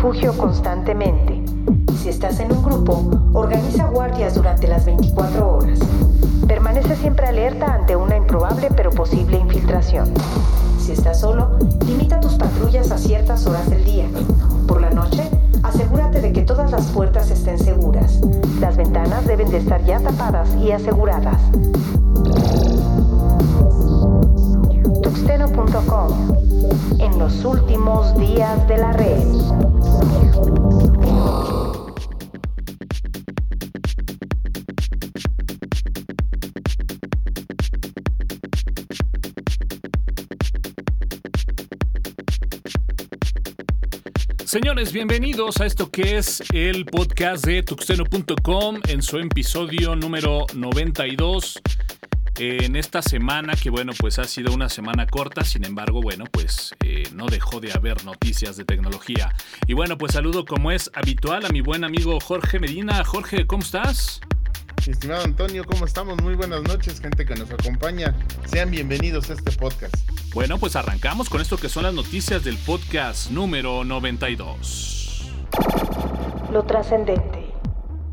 refugio constantemente. Si estás en un grupo, organiza guardias durante las 24 horas. Permanece siempre alerta ante una improbable pero posible infiltración. Si estás solo, limita tus patrullas a ciertas horas del día. Por la noche, asegúrate de que todas las puertas estén seguras. Las ventanas deben de estar ya tapadas y aseguradas. En los últimos días de la red. Señores, bienvenidos a esto que es el podcast de tuxteno.com en su episodio número 92 en esta semana que bueno pues ha sido una semana corta sin embargo bueno pues eh, no dejó de haber noticias de tecnología y bueno pues saludo como es habitual a mi buen amigo Jorge Medina Jorge ¿cómo estás? Estimado Antonio, ¿cómo estamos? Muy buenas noches, gente que nos acompaña. Sean bienvenidos a este podcast. Bueno, pues arrancamos con esto que son las noticias del podcast número 92. Lo trascendente.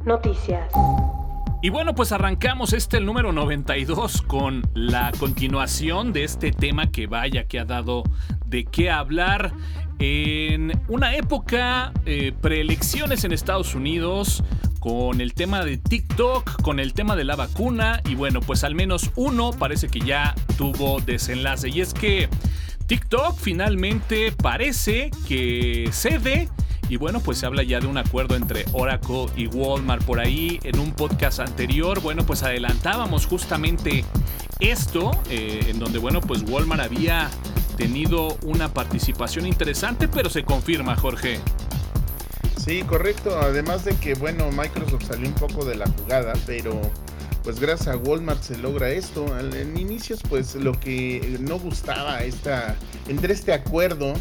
Noticias. Y bueno, pues arrancamos este el número 92 con la continuación de este tema que vaya que ha dado de qué hablar en una época eh, preelecciones en Estados Unidos con el tema de TikTok, con el tema de la vacuna y bueno, pues al menos uno parece que ya tuvo desenlace. Y es que TikTok finalmente parece que cede y bueno, pues se habla ya de un acuerdo entre Oracle y Walmart por ahí. En un podcast anterior, bueno, pues adelantábamos justamente esto, eh, en donde, bueno, pues Walmart había tenido una participación interesante, pero se confirma, Jorge. Sí, correcto. Además de que, bueno, Microsoft salió un poco de la jugada, pero pues gracias a Walmart se logra esto. En inicios, pues lo que no gustaba esta, entre este acuerdo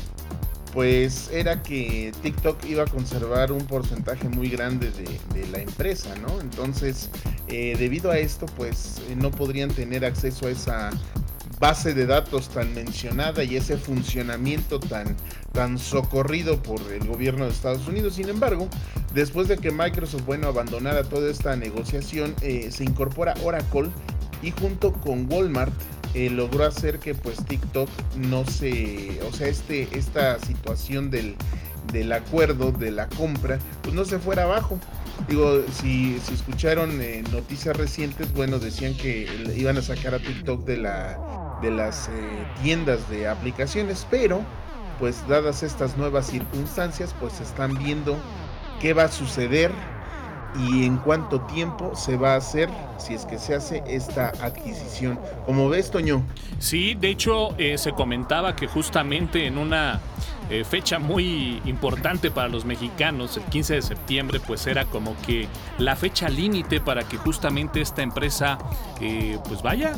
pues era que TikTok iba a conservar un porcentaje muy grande de, la empresa, ¿no? Entonces, eh, debido a esto, pues eh, no podrían tener acceso a esa base de datos tan mencionada y ese funcionamiento tan, tan socorrido por el gobierno de Estados Unidos. Sin embargo, después de que Microsoft, bueno, abandonara toda esta negociación, eh, se incorpora Oracle y junto con Walmart eh, logró hacer que pues TikTok no se, o sea, este, esta situación del, del acuerdo, de la compra, pues no se fuera abajo. Digo, si, si escucharon eh, noticias recientes, bueno, decían que iban a sacar a TikTok de, la, de las eh, tiendas de aplicaciones, pero pues dadas estas nuevas circunstancias, pues están viendo qué va a suceder y en cuánto tiempo se va a hacer, si es que se hace esta adquisición. Como ves, Toño. Sí, de hecho eh, se comentaba que justamente en una eh, fecha muy importante para los mexicanos, el 15 de septiembre, pues era como que la fecha límite para que justamente esta empresa, eh, pues vaya,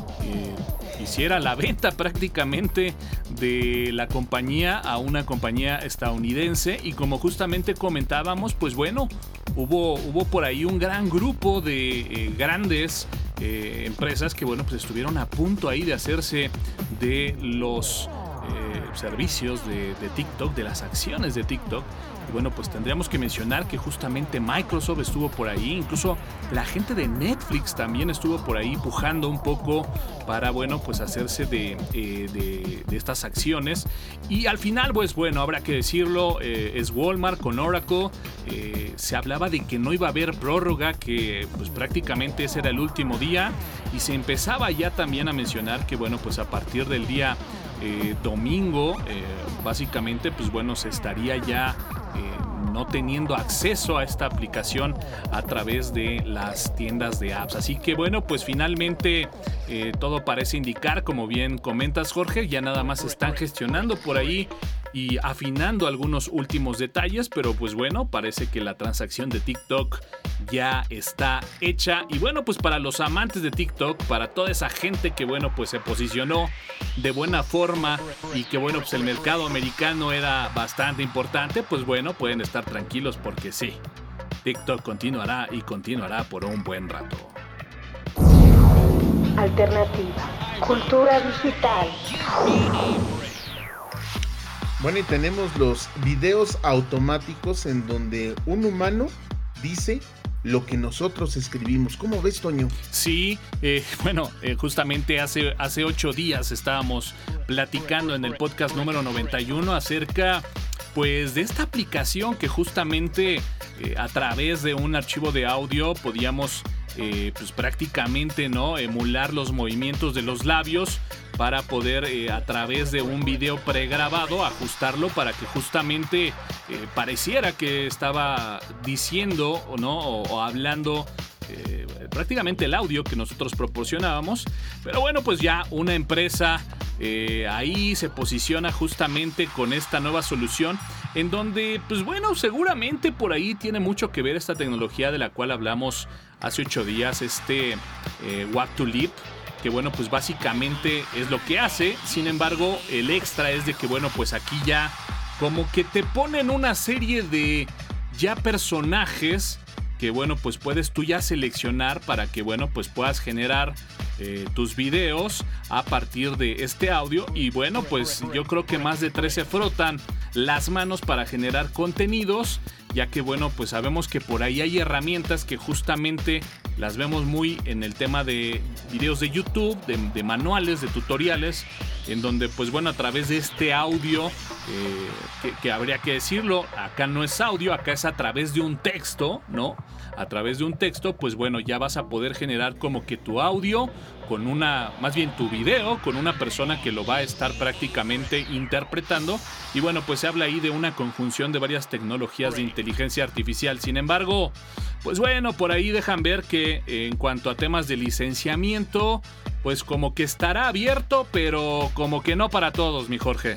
hiciera la venta prácticamente de la compañía a una compañía estadounidense. Y como justamente comentábamos, pues bueno, hubo, hubo por ahí un gran grupo de eh, grandes eh, empresas que bueno, pues estuvieron a punto ahí de hacerse de los eh, servicios de, de TikTok, de las acciones de TikTok y bueno, pues tendríamos que mencionar que justamente Microsoft estuvo por ahí, incluso la gente de Netflix también estuvo por ahí pujando un poco para, bueno, pues hacerse de, eh, estas acciones. Y al final, pues bueno, habrá que decirlo, eh, es Walmart con Oracle. Eh, se hablaba de que no iba a haber prórroga, que pues prácticamente ese era el último día. Y se empezaba ya también a mencionar que, bueno, pues a partir del día domingo, básicamente, pues bueno, se estaría ya no teniendo acceso a esta aplicación a través de las tiendas de apps. Así que bueno, pues finalmente eh, todo parece indicar, como bien comentas Jorge, ya nada más están gestionando por ahí y afinando algunos últimos detalles, pero pues bueno, parece que la transacción de TikTok ya está hecha. Y bueno, pues para los amantes de TikTok, para toda esa gente que bueno, pues se posicionó de buena forma y que bueno, pues el mercado americano era bastante importante, pues bueno, pueden estar tranquilos porque sí, TikTok continuará y continuará por un buen rato. Alternativa. Cultura digital. Bueno, y tenemos los videos automáticos en donde un humano dice lo que nosotros escribimos. ¿Cómo ves, Toño? Sí, eh, bueno, eh, justamente hace, hace ocho días estábamos platicando en el podcast número 91 acerca pues de esta aplicación que justamente eh, a través de un archivo de audio podíamos pues prácticamente no emular los movimientos de los labios para poder eh, a través de un video pregrabado ajustarlo para que justamente eh, pareciera que estaba diciendo o no o, hablando eh, prácticamente el audio que nosotros proporcionábamos. Pero bueno, pues ya una empresa ahí se posiciona justamente con esta nueva solución en donde, pues bueno, seguramente por ahí tiene mucho que ver esta tecnología de la cual hablamos hace ocho días, este What to Leap que bueno, pues básicamente es lo que hace. Sin embargo, el extra es de que bueno, pues aquí ya como que te ponen una serie de ya personajes que bueno, pues puedes tú ya seleccionar para que bueno, pues puedas generar eh, tus videos a partir de este audio y bueno, pues yo creo que más de tres se frotan las manos para generar contenidos, ya que bueno, pues sabemos que por ahí hay herramientas que justamente las vemos muy en el tema de videos de YouTube, de, manuales, de tutoriales, en donde pues bueno, a través de este audio, eh, que, habría que decirlo, acá no es audio, acá es a través de un texto, ¿no? A través de un texto, pues bueno, ya vas a poder generar como que tu audio con una, más bien tu video, con una persona que lo va a estar prácticamente interpretando. Y bueno, pues se habla ahí de una conjunción de varias tecnologías de inteligencia artificial. Sin embargo, pues bueno, por ahí dejan ver que en cuanto a temas de licenciamiento, pues como que estará abierto, pero como que no para todos, mi Jorge.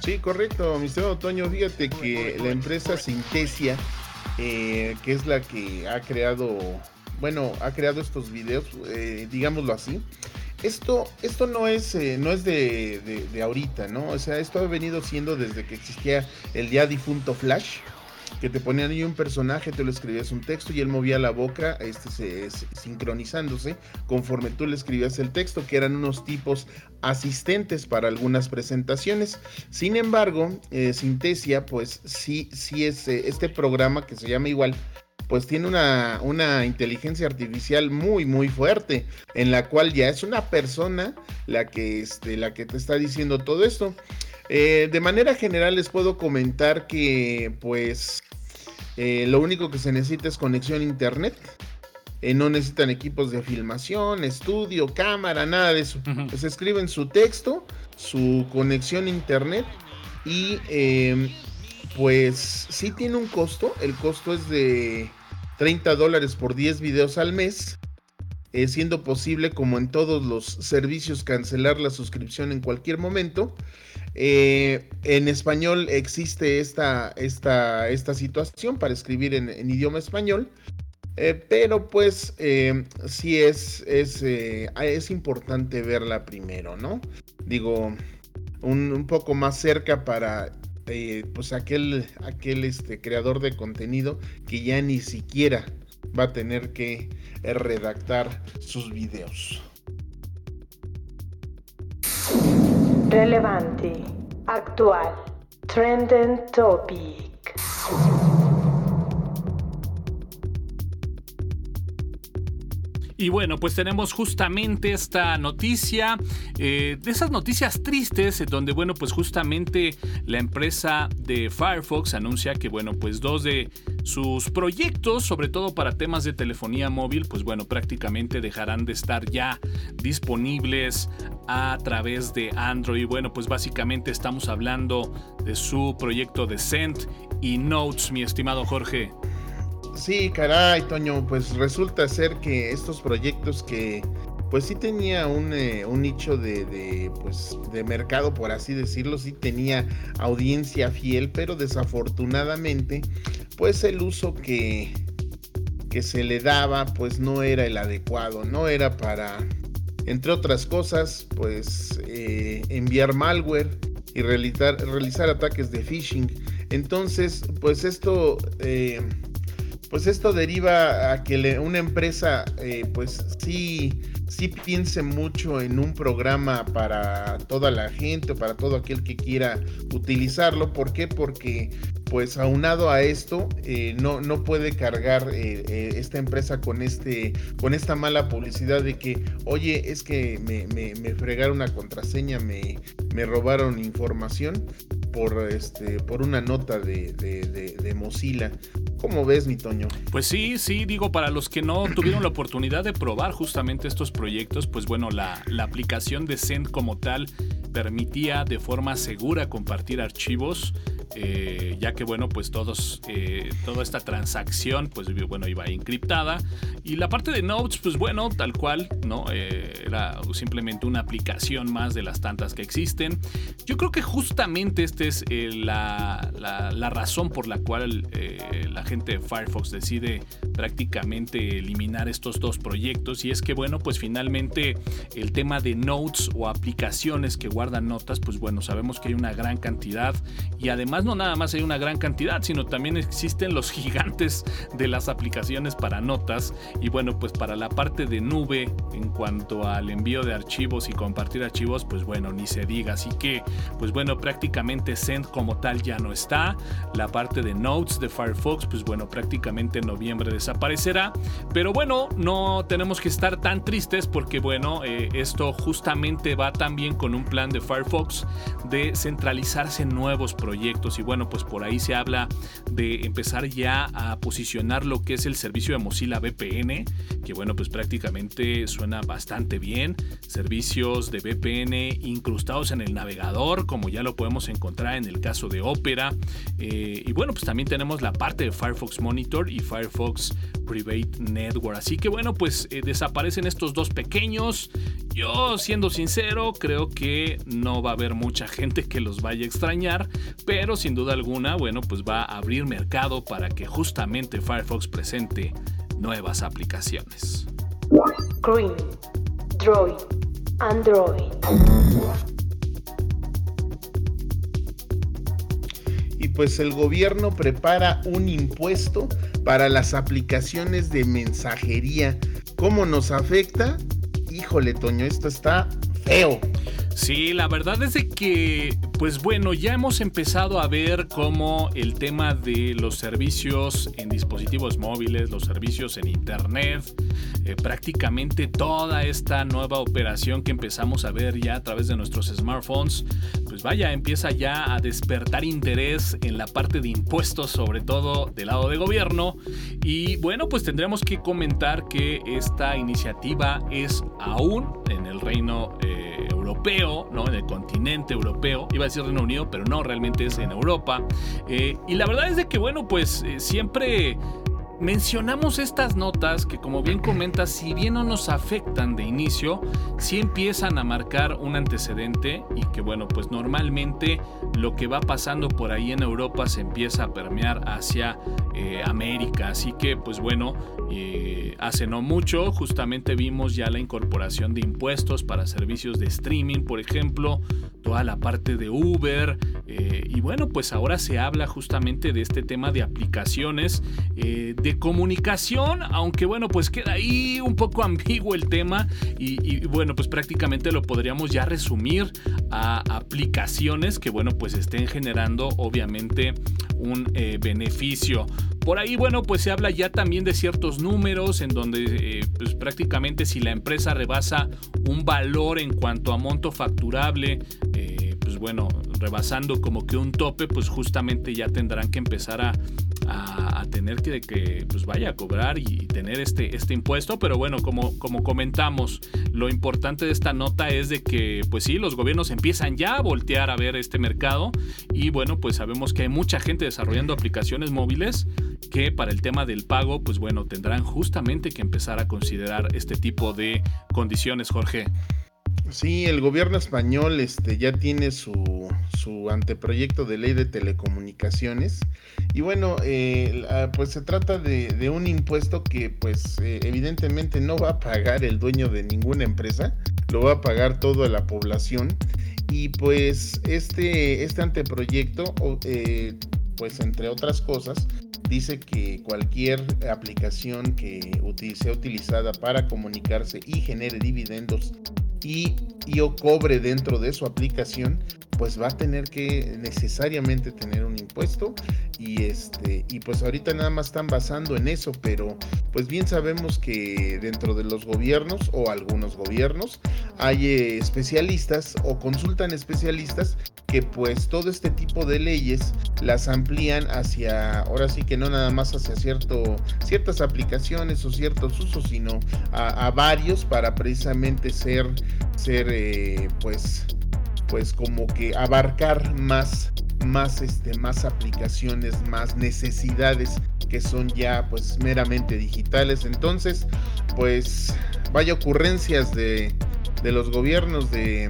Sí, correcto, mi señor Otoño. Fíjate que la empresa Sintesia, eh, que es la que ha creado bueno, ha creado estos videos, eh, digámoslo así. Esto, esto no es, eh, no es de, de, ahorita, ¿no? O sea, esto ha venido siendo desde que existía el ya difunto Flash, que te ponían ahí un personaje, te lo escribías un texto y él movía la boca, este, se, sincronizándose conforme tú le escribías el texto, que eran unos tipos asistentes para algunas presentaciones. Sin embargo, eh, Sintesia, pues sí, sí es este programa que se llama igual pues tiene una, una, inteligencia artificial muy, muy fuerte, en la cual ya es una persona la que, este, la que te está diciendo todo esto. Eh, de manera general les puedo comentar que pues eh, lo único que se necesita es conexión a internet. Eh, no necesitan equipos de filmación, estudio, cámara, nada de eso. Pues escriben su texto, su conexión a internet y pues sí tiene un costo. El costo es de 30 dólares por 10 videos al mes, eh, siendo posible, como en todos los servicios, cancelar la suscripción en cualquier momento. Eh, en español existe esta, esta, esta situación para escribir en, idioma español. Eh, pero pues sí es, es, es, importante verla primero, ¿no? Digo, un, un poco más cerca para eh, pues aquel, aquel este, creador de contenido que ya ni siquiera va a tener que eh, redactar sus videos. Relevante, actual, trending topic. Y bueno, pues tenemos justamente esta noticia, eh, de esas noticias tristes, donde bueno, pues justamente la empresa de Firefox anuncia que bueno, pues dos de sus proyectos, sobre todo para temas de telefonía móvil, pues bueno, prácticamente dejarán de estar ya disponibles a través de Android. Bueno, pues básicamente estamos hablando de su proyecto de Send y Notes, mi estimado Jorge. Sí, caray, Toño, pues resulta ser que estos proyectos que pues sí tenía un, eh, nicho de, pues, de mercado, por así decirlo, sí tenía audiencia fiel, pero desafortunadamente, pues el uso que, que se le daba, pues no era el adecuado, no era para, entre otras cosas, pues eh, enviar malware y realizar, realizar ataques de phishing. Entonces, pues esto... Eh, pues esto deriva a que una empresa eh, pues sí, sí piense mucho en un programa para toda la gente o para todo aquel que quiera utilizarlo. ¿Por qué? Porque pues aunado a esto, eh, no, no puede cargar eh, eh, esta empresa con, este, con esta mala publicidad de que, oye, es que me, me, fregaron una contraseña, me, me, robaron información por, este, por una nota de, de, Mozilla. ¿Cómo ves, mi Toño? Pues sí, sí, digo, para los que no tuvieron la oportunidad de probar justamente estos proyectos, pues bueno, la, la aplicación de Send como tal permitía de forma segura compartir archivos eh, ya que bueno, pues todos, eh, toda esta transacción, pues bueno, iba encriptada. Y la parte de Notes, pues bueno, tal cual, ¿no? Eh, era simplemente una aplicación más de las tantas que existen. Yo creo que justamente esta es la, la, razón por la cual la gente de Firefox decide prácticamente eliminar estos dos proyectos. Y es que bueno, pues finalmente el tema de Notes o aplicaciones que guardan notas, pues bueno, sabemos que hay una gran cantidad y además no nada más hay una gran cantidad, sino también existen los gigantes de las aplicaciones para notas y bueno, pues para la parte de nube en cuanto al envío de archivos y compartir archivos, pues bueno, ni se diga. Así que, pues bueno, prácticamente Send como tal ya no está. La parte de Notes de Firefox, pues bueno, prácticamente en noviembre desaparecerá. Pero bueno, no tenemos que estar tan tristes porque bueno, eh, esto justamente va también con un plan de Firefox de centralizarse en nuevos proyectos y bueno, pues por ahí se habla de empezar ya a posicionar lo que es el servicio de Mozilla VPN, que bueno, pues prácticamente suena bastante bien. Servicios de VPN incrustados en el navegador, como ya lo podemos encontrar en el caso de Opera. Eh, y bueno, pues también tenemos la parte de Firefox Monitor y Firefox Private Network. Así que bueno, pues eh, desaparecen estos dos pequeños. Yo, siendo sincero, creo que no va a haber mucha gente que los vaya a extrañar, pero sin duda alguna, bueno, pues va a abrir mercado para que justamente Firefox presente nuevas aplicaciones. Green, Droid, Android. Y pues el gobierno prepara un impuesto para las aplicaciones de mensajería. ¿Cómo nos afecta? Híjole, Toño, esto está feo. Sí, la verdad es de que, pues bueno, ya hemos empezado a ver cómo el tema de los servicios en dispositivos móviles, los servicios en Internet, eh, prácticamente toda esta nueva operación que empezamos a ver ya a través de nuestros smartphones, pues vaya, empieza ya a despertar interés en la parte de impuestos, sobre todo del lado de gobierno. Y bueno, pues tendremos que comentar que esta iniciativa es aún en el reino... Eh, ¿no? En el continente europeo. Iba a decir Reino Unido, pero no, realmente es en Europa. Eh, y la verdad es de que, bueno, pues eh, siempre mencionamos estas notas que como bien comentas, si bien no nos afectan de inicio, sí empiezan a marcar un antecedente y que bueno, pues normalmente lo que va pasando por ahí en Europa se empieza a permear hacia eh, América. Así que pues bueno, eh, hace no mucho justamente vimos ya la incorporación de impuestos para servicios de streaming, por ejemplo, toda la parte de Uber. Eh, y bueno, pues ahora se habla justamente de este tema de aplicaciones de comunicación, aunque bueno, pues queda ahí un poco ambiguo el tema y, bueno, pues prácticamente lo podríamos ya resumir a aplicaciones que bueno, pues estén generando obviamente un eh, beneficio. Por ahí, bueno, pues se habla ya también de ciertos números en donde eh, pues prácticamente si la empresa rebasa un valor en cuanto a monto facturable, eh, bueno, rebasando como que un tope, pues justamente ya tendrán que empezar a, tener que, que, pues vaya a cobrar y tener este, este impuesto. Pero bueno, como, como comentamos, lo importante de esta nota es de que, pues sí, los gobiernos empiezan ya a voltear a ver este mercado y bueno, pues sabemos que hay mucha gente desarrollando aplicaciones móviles que para el tema del pago, pues bueno, tendrán justamente que empezar a considerar este tipo de condiciones, Jorge. Sí, el gobierno español este, ya tiene su, su anteproyecto de ley de telecomunicaciones. Y bueno, eh, pues se trata de, un impuesto que pues eh, evidentemente no va a pagar el dueño de ninguna empresa, lo va a pagar toda la población. Y pues este, este anteproyecto eh, pues entre otras cosas, dice que cualquier aplicación que sea utilizada para comunicarse y genere dividendos y, y o cobre dentro de su aplicación, pues va a tener que necesariamente tener un impuesto. Y este y pues ahorita nada más están basando en eso, pero pues bien sabemos que dentro de los gobiernos o algunos gobiernos hay eh, especialistas o consultan especialistas que pues todo este tipo de leyes las amplían hacia ahora sí que no nada más hacia cierto ciertas aplicaciones o ciertos usos, sino a, varios para precisamente ser ser eh, pues pues como que abarcar más más este más aplicaciones más necesidades que son ya pues meramente digitales. Entonces pues vaya ocurrencias de, de los gobiernos de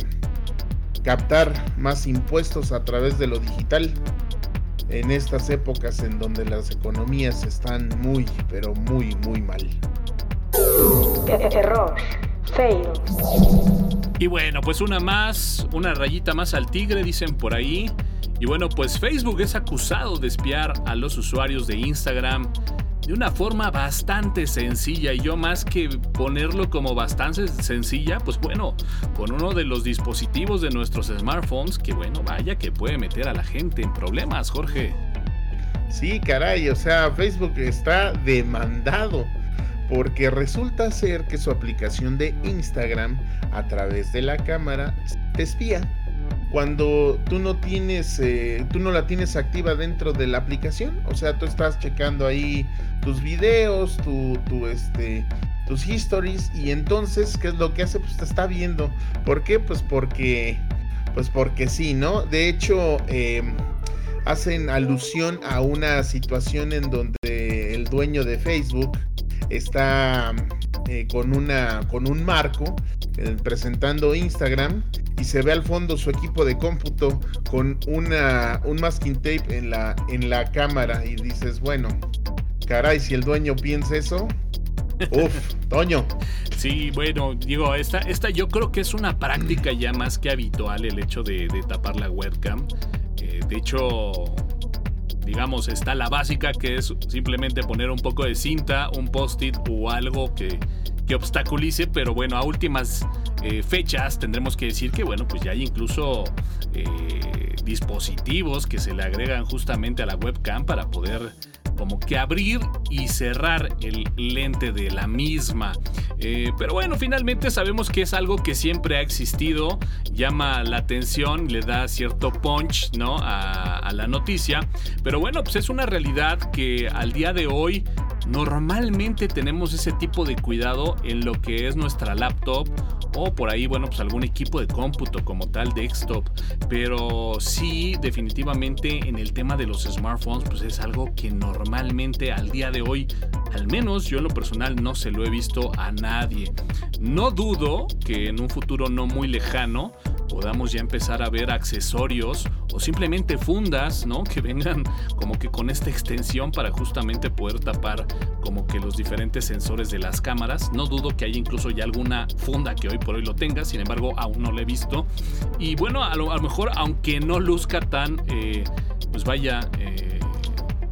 captar más impuestos a través de lo digital en estas épocas en donde las economías están muy pero muy muy mal. Error y bueno, pues una más, una rayita más al tigre, dicen por ahí. Y bueno, pues Facebook es acusado de espiar a los usuarios de Instagram de una forma bastante sencilla y yo más que ponerlo como bastante sencilla, pues bueno, con uno de los dispositivos de nuestros smartphones que bueno, vaya que puede meter a la gente en problemas, Jorge. Sí, caray, o sea, Facebook está demandado porque resulta ser que su aplicación de Instagram a través de la cámara te espía cuando tú no tienes, eh, tú no la tienes activa dentro de la aplicación, o sea, tú estás checando ahí tus videos, tu, tu este, tus histories y entonces, ¿qué es lo que hace? Pues te está viendo. ¿Por qué? Pues porque, pues porque sí, ¿no? De hecho, em, hacen alusión a una situación en donde el dueño de Facebook está eh, con, una, con un marco eh, presentando Instagram y se ve al fondo su equipo de cómputo con una, un masking tape en la, en la cámara y dices, bueno, caray, si el dueño piensa eso, Uf, Toño. Sí, bueno, digo, esta, esta yo creo que es una práctica ya más que habitual el hecho de, tapar la webcam. Eh, de hecho, digamos, está la básica que es simplemente poner un poco de cinta, un post-it o algo que, que obstaculice, pero bueno, a últimas eh, fechas tendremos que decir que bueno, pues ya hay incluso eh, dispositivos que se le agregan justamente a la webcam para poder como que abrir y cerrar el lente de la misma. Eh, pero bueno, finalmente sabemos que es algo que siempre ha existido, llama la atención, le da cierto punch ¿no? a, a la noticia. Pero bueno, pues es una realidad que al día de hoy normalmente tenemos ese tipo de cuidado en lo que es nuestra laptop o por ahí, bueno, pues algún equipo de cómputo como tal, desktop. Pero sí, definitivamente en el tema de los smartphones, pues es algo que normalmente al día de hoy, al menos yo en lo personal no se lo he visto a nadie. No dudo que en un futuro no muy lejano podamos ya empezar a ver accesorios o simplemente fundas, ¿no? Que vengan como que con esta extensión para justamente poder tapar como que los diferentes sensores de las cámaras. No dudo que haya incluso ya alguna funda que hoy por hoy lo tenga, sin embargo aún no lo he visto. Y bueno, a lo, mejor aunque no luzca tan, eh, pues vaya... Eh,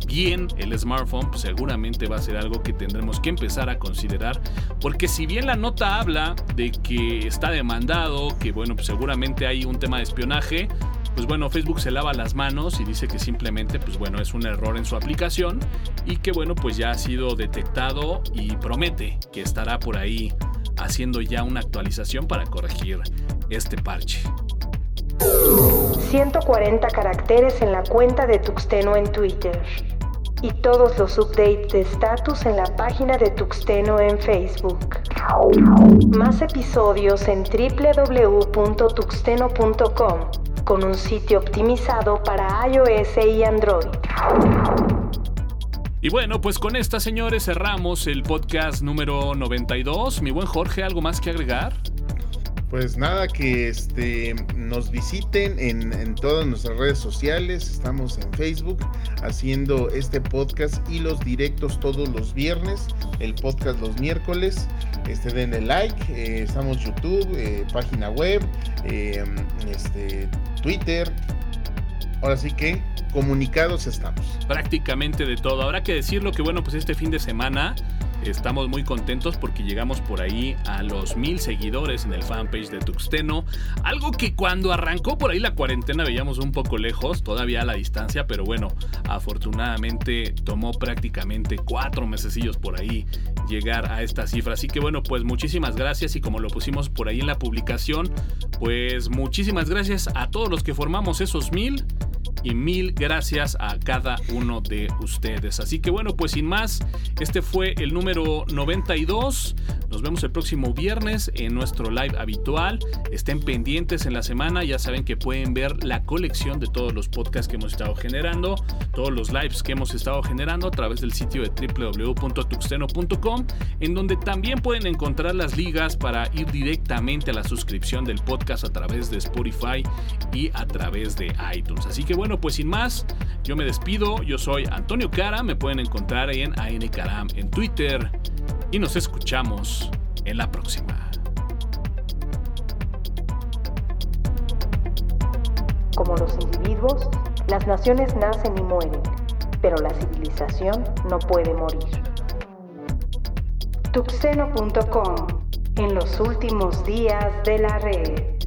bien el smartphone, pues seguramente va a ser algo que tendremos que empezar a considerar, porque si bien la nota habla de que está demandado, que bueno, pues seguramente hay un tema de espionaje, pues bueno, Facebook se lava las manos y dice que simplemente, pues bueno, es un error en su aplicación y que bueno, pues ya ha sido detectado y promete que estará por ahí haciendo ya una actualización para corregir este parche. 140 caracteres en la cuenta de Tuxteno en Twitter y todos los updates de status en la página de Tuxteno en Facebook. Más episodios en www.tuxteno.com con un sitio optimizado para iOS y Android. Y bueno, pues con esta, señores, cerramos el podcast número 92. Mi buen Jorge, ¿algo más que agregar? Pues nada, que este, nos visiten en, todas nuestras redes sociales. Estamos en Facebook haciendo este podcast y los directos todos los viernes, el podcast los miércoles. Este, den el like. Eh, estamos YouTube, eh, página web, eh, este, Twitter, ahora sí que comunicados estamos. Prácticamente de todo. Habrá que decirlo que bueno, pues este fin de semana Estamos muy contentos porque llegamos por ahí a los mil seguidores en el fanpage de Tuxteno. Algo que cuando arrancó por ahí la cuarentena veíamos un poco lejos, todavía a la distancia, pero bueno, afortunadamente tomó prácticamente cuatro mesecillos por ahí llegar a esta cifra. Así que bueno, pues muchísimas gracias y como lo pusimos por ahí en la publicación, pues muchísimas gracias a todos los que formamos esos mil y mil gracias a cada uno de ustedes. Así que bueno, pues sin más, este fue el número 92. Nos vemos el próximo viernes en nuestro live habitual. Estén pendientes en la semana, ya saben que pueden ver la colección de todos los podcasts que hemos estado generando, todos los lives que hemos estado generando a través del sitio de www.tuxteno.com, en donde también pueden encontrar las ligas para ir directamente a la suscripción del podcast a través de Spotify y a través de iTunes. Así que bueno, pues sin más, yo me despido. Yo soy Antonio Cara. Me pueden encontrar en ANCaram en Twitter. Y nos escuchamos en la próxima. Como los individuos, las naciones nacen y mueren, pero la civilización no puede morir. Tuxeno.com En los últimos días de la red.